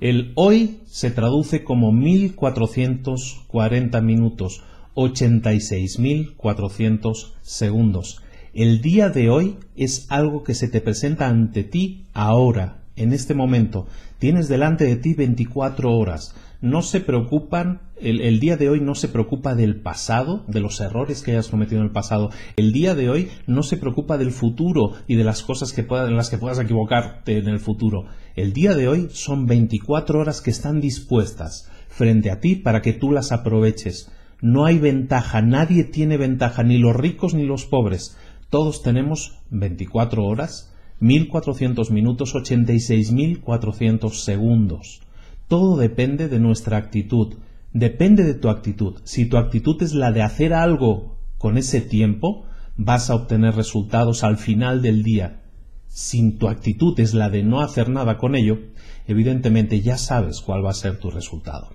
El hoy se traduce como 1440 minutos, 86.400 segundos. El día de hoy es algo que se te presenta ante ti ahora, en este momento. Tienes delante de ti 24 horas no se preocupan, el, día de hoy no se preocupa del pasado, de los errores que hayas cometido en el pasado. El día de hoy no se preocupa del futuro y de las cosas que en las que puedas equivocarte en el futuro. El día de hoy son 24 horas que están dispuestas frente a ti para que tú las aproveches. No hay ventaja, nadie tiene ventaja, ni los ricos ni los pobres. Todos tenemos 24 horas, 1400 minutos, 86.400 segundos. Todo depende de nuestra actitud. Depende de tu actitud. Si tu actitud es la de hacer algo con ese tiempo, vas a obtener resultados al final del día. Si tu actitud es la de no hacer nada con ello, evidentemente ya sabes cuál va a ser tu resultado.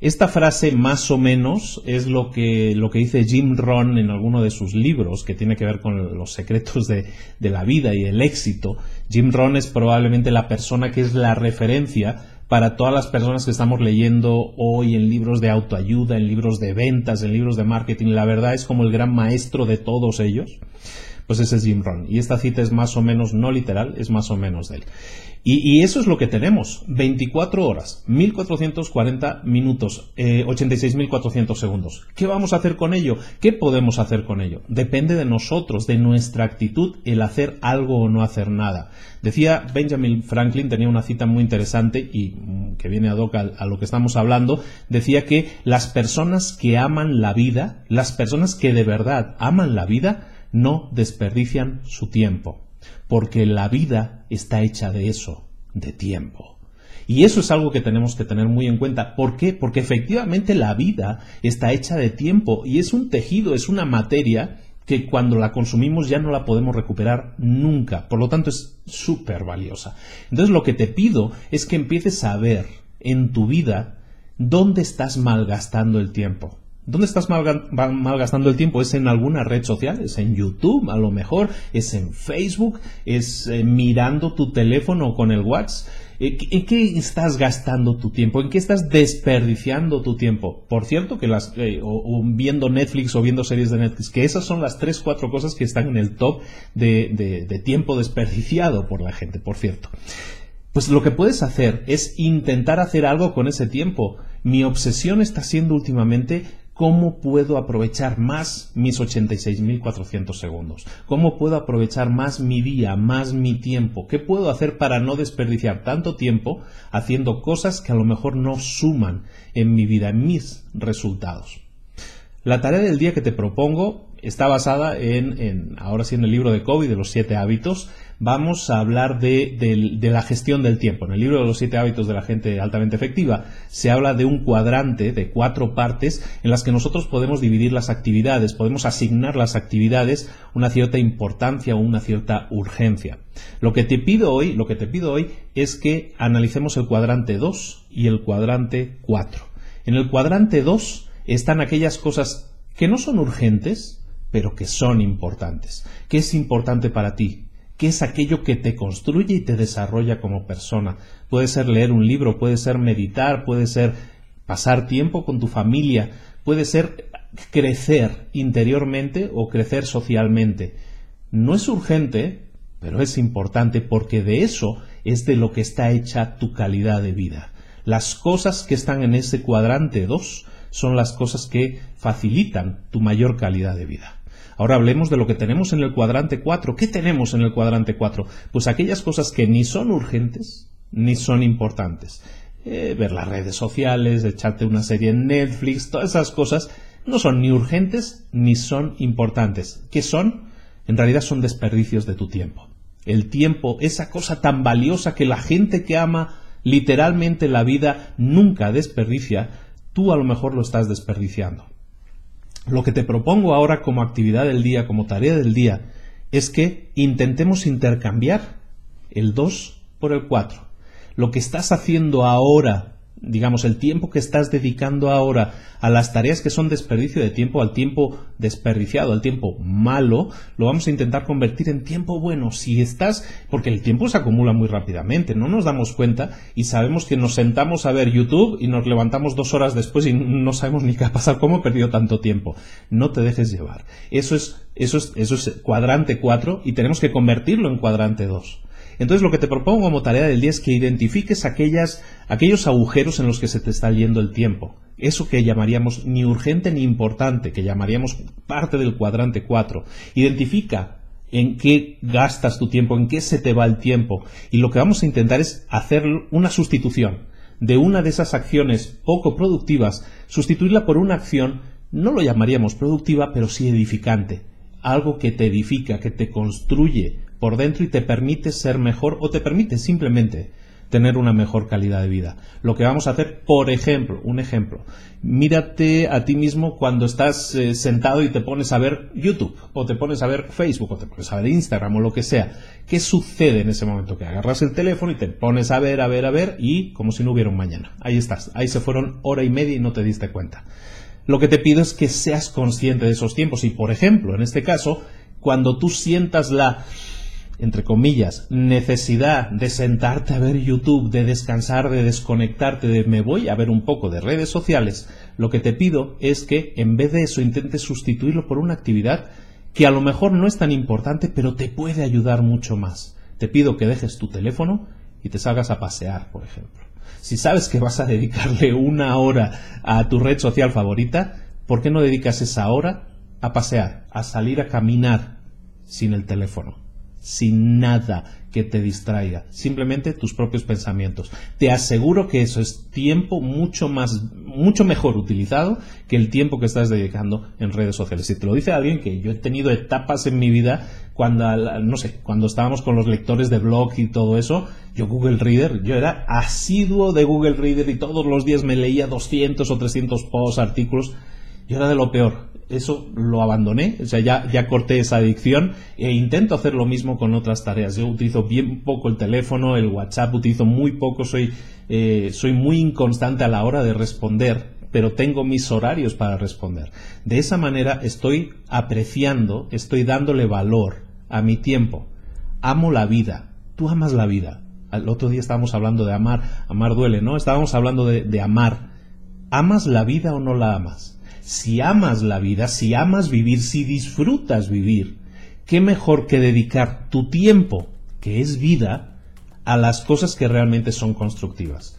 Esta frase más o menos es lo que, lo que dice Jim Rohn en alguno de sus libros que tiene que ver con los secretos de, de la vida y el éxito. Jim Rohn es probablemente la persona que es la referencia para todas las personas que estamos leyendo hoy en libros de autoayuda, en libros de ventas, en libros de marketing. La verdad es como el gran maestro de todos ellos. Pues ese es Jim Rohn. Y esta cita es más o menos no literal, es más o menos de él. Y, eso es lo que tenemos. 24 horas, 1440 minutos, eh, 86.400 segundos. ¿Qué vamos a hacer con ello? ¿Qué podemos hacer con ello? Depende de nosotros, de nuestra actitud, el hacer algo o no hacer nada. Decía Benjamin Franklin, tenía una cita muy interesante y mm, que viene a hoc a lo que estamos hablando, decía que las personas que aman la vida, las personas que de verdad aman la vida, no desperdician su tiempo porque la vida está hecha de eso, de tiempo. Y eso es algo que tenemos que tener muy en cuenta. ¿Por qué? Porque efectivamente la vida está hecha de tiempo y es un tejido, es una materia que cuando la consumimos ya no la podemos recuperar nunca. Por lo tanto es súper valiosa. Entonces lo que te pido es que empieces a ver en tu vida dónde estás malgastando el tiempo. ¿Dónde estás malgastando el tiempo? ¿Es en alguna red social? ¿Es en YouTube? A lo mejor. ¿Es en Facebook? ¿Es eh, mirando tu teléfono con el WhatsApp? ¿En qué estás gastando tu tiempo? ¿En qué estás desperdiciando tu tiempo? Por cierto, que las, eh, o, viendo Netflix o viendo series de Netflix, que esas son las tres, cuatro cosas que están en el top de tiempo desperdiciado por la gente, por cierto. Pues lo que puedes hacer es intentar hacer algo con ese tiempo. Mi obsesión está siendo últimamente ¿Cómo puedo aprovechar más mis 86.400 segundos? ¿Cómo puedo aprovechar más mi día, más mi tiempo? ¿Qué puedo hacer para no desperdiciar tanto tiempo haciendo cosas que a lo mejor no suman en mi vida, en mis resultados? La tarea del día que te propongo está basada en, ahora sí, en el libro de Kobe de los siete hábitos vamos a hablar de, la gestión del tiempo. En el libro de los siete hábitos de la gente altamente efectiva se habla de un cuadrante de cuatro partes en las que nosotros podemos dividir las actividades, podemos asignar las actividades una cierta importancia o una cierta urgencia. Lo que te pido hoy, lo que te pido hoy es que analicemos el cuadrante 2 y el cuadrante 4. En el cuadrante 2 están aquellas cosas que no son urgentes, pero que son importantes. ¿Qué es importante para ti? ¿Qué es aquello que te construye y te desarrolla como persona. Puede ser leer un libro, puede ser meditar, puede ser pasar tiempo con tu familia, puede ser crecer interiormente o crecer socialmente. No es urgente, pero es importante porque de eso es de lo que está hecha tu calidad de vida. Las cosas que están en ese cuadrante 2 son las cosas que facilitan tu mayor calidad de vida. Ahora hablemos de lo que tenemos en el cuadrante 4. ¿Qué tenemos en el cuadrante 4? Pues aquellas cosas que ni son urgentes ni son importantes. Eh, ver las redes sociales, echarte una serie en Netflix, todas esas cosas no son ni urgentes ni son importantes. ¿Qué son? En realidad son desperdicios de tu tiempo. El tiempo, esa cosa tan valiosa que la gente que ama literalmente la vida nunca desperdicia, tú a lo mejor lo estás desperdiciando. Lo que te propongo ahora como actividad del día, como tarea del día, es que intentemos intercambiar el 2 por el 4. Lo que estás haciendo ahora digamos, el tiempo que estás dedicando ahora a las tareas que son desperdicio de tiempo, al tiempo desperdiciado, al tiempo malo, lo vamos a intentar convertir en tiempo bueno. Si estás, porque el tiempo se acumula muy rápidamente, no nos damos cuenta y sabemos que nos sentamos a ver YouTube y nos levantamos dos horas después y no sabemos ni qué ha pasado, cómo he perdido tanto tiempo. No te dejes llevar. Eso es, eso es, eso es cuadrante 4 y tenemos que convertirlo en cuadrante 2. Entonces lo que te propongo como tarea del día es que identifiques aquellos agujeros en los que se te está yendo el tiempo. Eso que llamaríamos ni urgente ni importante, que llamaríamos parte del cuadrante 4. Identifica en qué gastas tu tiempo, en qué se te va el tiempo. Y lo que vamos a intentar es hacer una sustitución de una de esas acciones poco productivas, sustituirla por una acción, no lo llamaríamos productiva, pero sí edificante. Algo que te edifica, que te construye, por dentro y te permite ser mejor o te permite simplemente tener una mejor calidad de vida. Lo que vamos a hacer, por ejemplo, un ejemplo, mírate a ti mismo cuando estás eh, sentado y te pones a ver YouTube o te pones a ver Facebook o te pones a ver Instagram o lo que sea. ¿Qué sucede en ese momento? Que agarras el teléfono y te pones a ver, a ver, a ver y como si no hubiera un mañana. Ahí estás, ahí se fueron hora y media y no te diste cuenta. Lo que te pido es que seas consciente de esos tiempos y, por ejemplo, en este caso, cuando tú sientas la entre comillas, necesidad de sentarte a ver YouTube, de descansar, de desconectarte, de me voy a ver un poco de redes sociales, lo que te pido es que en vez de eso intentes sustituirlo por una actividad que a lo mejor no es tan importante, pero te puede ayudar mucho más. Te pido que dejes tu teléfono y te salgas a pasear, por ejemplo. Si sabes que vas a dedicarle una hora a tu red social favorita, ¿por qué no dedicas esa hora a pasear, a salir a caminar sin el teléfono? Sin nada que te distraiga, simplemente tus propios pensamientos. Te aseguro que eso es tiempo mucho más, mucho mejor utilizado que el tiempo que estás dedicando en redes sociales. Si te lo dice alguien que yo he tenido etapas en mi vida cuando, no sé, cuando estábamos con los lectores de blog y todo eso, yo Google Reader, yo era asiduo de Google Reader y todos los días me leía 200 o 300 posts, artículos, yo era de lo peor eso lo abandoné, o sea, ya, ya corté esa adicción e intento hacer lo mismo con otras tareas. Yo utilizo bien poco el teléfono, el WhatsApp, utilizo muy poco, soy, eh, soy muy inconstante a la hora de responder, pero tengo mis horarios para responder. De esa manera estoy apreciando, estoy dándole valor a mi tiempo. Amo la vida. Tú amas la vida. El otro día estábamos hablando de amar. Amar duele, ¿no? Estábamos hablando de, de amar. ¿Amas la vida o no la amas? Si amas la vida, si amas vivir, si disfrutas vivir, qué mejor que dedicar tu tiempo, que es vida, a las cosas que realmente son constructivas.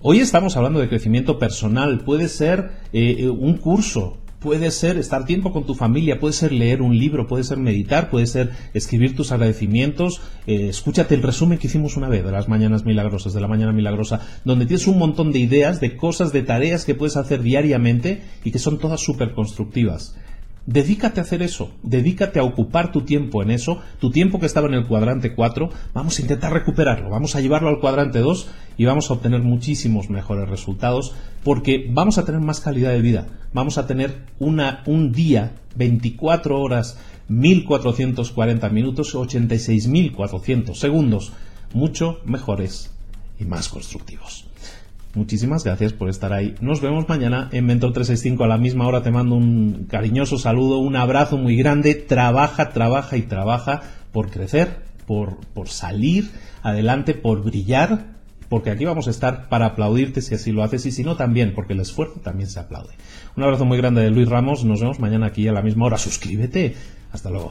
Hoy estamos hablando de crecimiento personal, puede ser eh, eh, un curso, puede ser estar tiempo con tu familia, puede ser leer un libro, puede ser meditar, puede ser escribir tus agradecimientos. Eh, escúchate el resumen que hicimos una vez de las mañanas milagrosas, de la mañana milagrosa, donde tienes un montón de ideas, de cosas, de tareas que puedes hacer diariamente y que son todas súper constructivas. Dedícate a hacer eso, dedícate a ocupar tu tiempo en eso, tu tiempo que estaba en el cuadrante 4, vamos a intentar recuperarlo, vamos a llevarlo al cuadrante 2 y vamos a obtener muchísimos mejores resultados porque vamos a tener más calidad de vida, vamos a tener una, un día, 24 horas, 1440 minutos, 86.400 segundos, mucho mejores y más constructivos. Muchísimas gracias por estar ahí. Nos vemos mañana en Mentor 365 a la misma hora. Te mando un cariñoso saludo, un abrazo muy grande. Trabaja, trabaja y trabaja por crecer, por, por salir adelante, por brillar, porque aquí vamos a estar para aplaudirte si así lo haces y si no también, porque el esfuerzo también se aplaude. Un abrazo muy grande de Luis Ramos. Nos vemos mañana aquí a la misma hora. Suscríbete. Hasta luego.